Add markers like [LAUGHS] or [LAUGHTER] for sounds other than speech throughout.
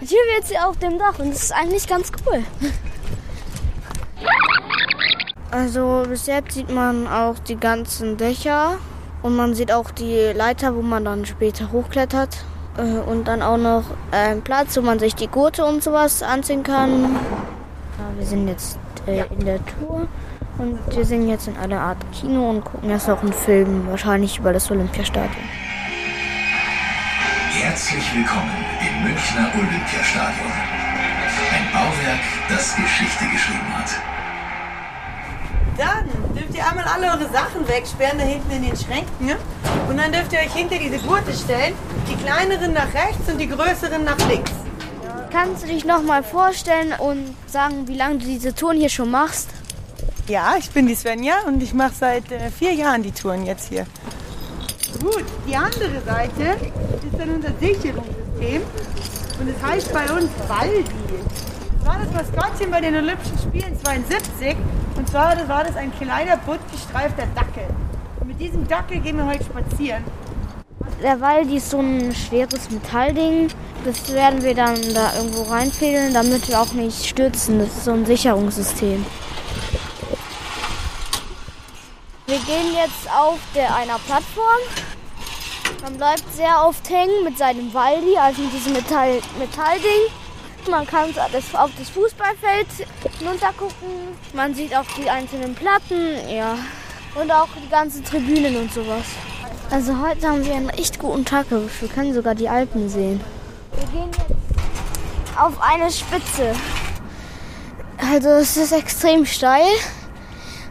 Hier wir jetzt hier auf dem Dach und das ist eigentlich ganz cool. Also bis jetzt sieht man auch die ganzen Dächer und man sieht auch die Leiter, wo man dann später hochklettert. Äh, und dann auch noch einen Platz, wo man sich die Gurte und sowas anziehen kann. Ja, wir sind jetzt äh, in der Tour und wir sind jetzt in einer Art Kino und gucken jetzt noch einen Film, wahrscheinlich über das Olympiastadion. Herzlich willkommen im Münchner Olympiastadion. Ein Bauwerk, das Geschichte geschrieben hat. Dann dürft ihr einmal alle eure Sachen wegsperren, da hinten in den Schränken. ne? Und dann dürft ihr euch hinter diese Gurte stellen. Die kleineren nach rechts und die größeren nach links. Kannst du dich noch mal vorstellen und sagen, wie lange du diese Touren hier schon machst? Ja, ich bin die Svenja und ich mache seit äh, vier Jahren die Touren jetzt hier. Gut, die andere Seite ist dann unser Sicherungssystem. Und es heißt bei uns Waldi. Das war das Maskottchen bei den Olympischen Spielen 72. Und zwar war das ein kleiner, bunt gestreifter Dackel. Und mit diesem Dackel gehen wir heute spazieren. Der Waldi ist so ein schweres Metallding. Das werden wir dann da irgendwo reinfädeln, damit wir auch nicht stürzen. Das ist so ein Sicherungssystem. Wir gehen jetzt auf der einer Plattform. Man bleibt sehr oft hängen mit seinem Waldi, also mit diesem Metall, Metallding. Man kann auf das Fußballfeld hinuntergucken. Man sieht auch die einzelnen Platten, ja. Und auch die ganzen Tribünen und sowas. Also heute haben wir einen echt guten Tag. Wir können sogar die Alpen sehen. Wir gehen jetzt auf eine Spitze. Also es ist extrem steil.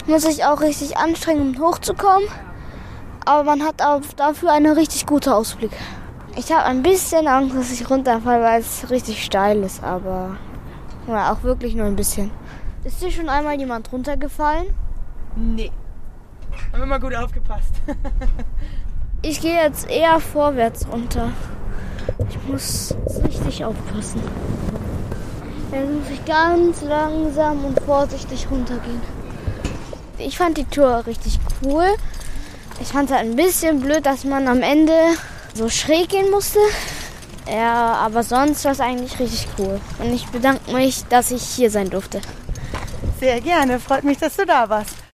Muss sich auch richtig anstrengen, um hochzukommen. Aber man hat auch dafür einen richtig guten Ausblick. Ich habe ein bisschen Angst, dass ich runterfalle, weil es richtig steil ist, aber ja, auch wirklich nur ein bisschen. Ist dir schon einmal jemand runtergefallen? Nee. Haben wir mal gut aufgepasst. [LAUGHS] Ich gehe jetzt eher vorwärts runter. Ich muss richtig aufpassen. Jetzt muss ich ganz langsam und vorsichtig runtergehen. Ich fand die Tour richtig cool. Ich fand es halt ein bisschen blöd, dass man am Ende so schräg gehen musste. Ja, aber sonst war es eigentlich richtig cool. Und ich bedanke mich, dass ich hier sein durfte. Sehr gerne. Freut mich, dass du da warst.